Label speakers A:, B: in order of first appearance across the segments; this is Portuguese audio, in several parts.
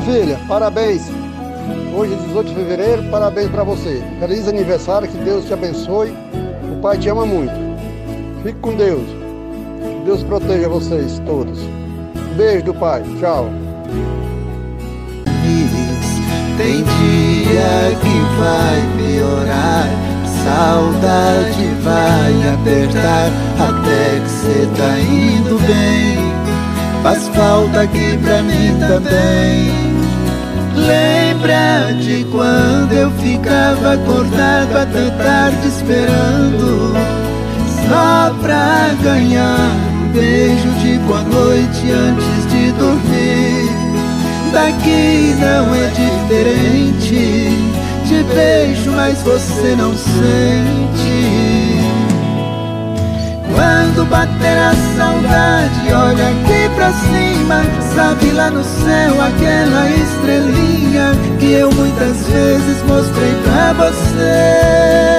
A: filha, parabéns. Hoje é 18 de fevereiro, parabéns para você. Feliz aniversário, que Deus te abençoe. O Pai te ama muito. Fique com Deus. Que Deus proteja vocês todos. Beijo do Pai. Tchau.
B: Tem dia que vai piorar, saudade vai apertar, até que cê tá indo bem. Faz falta aqui pra mim também. Lembra de quando eu ficava acordado até tarde esperando, só pra ganhar um beijo de boa noite antes de dormir. Daqui não é diferente. Te beijo, mas você não sente. Quando bater a saudade, olha aqui pra cima. Sabe lá no céu aquela estrelinha você.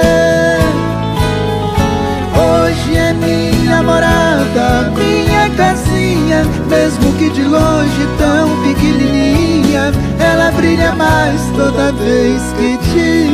B: Hoje é minha morada, minha casinha, mesmo que de longe tão pequenininha, ela brilha mais toda vez que te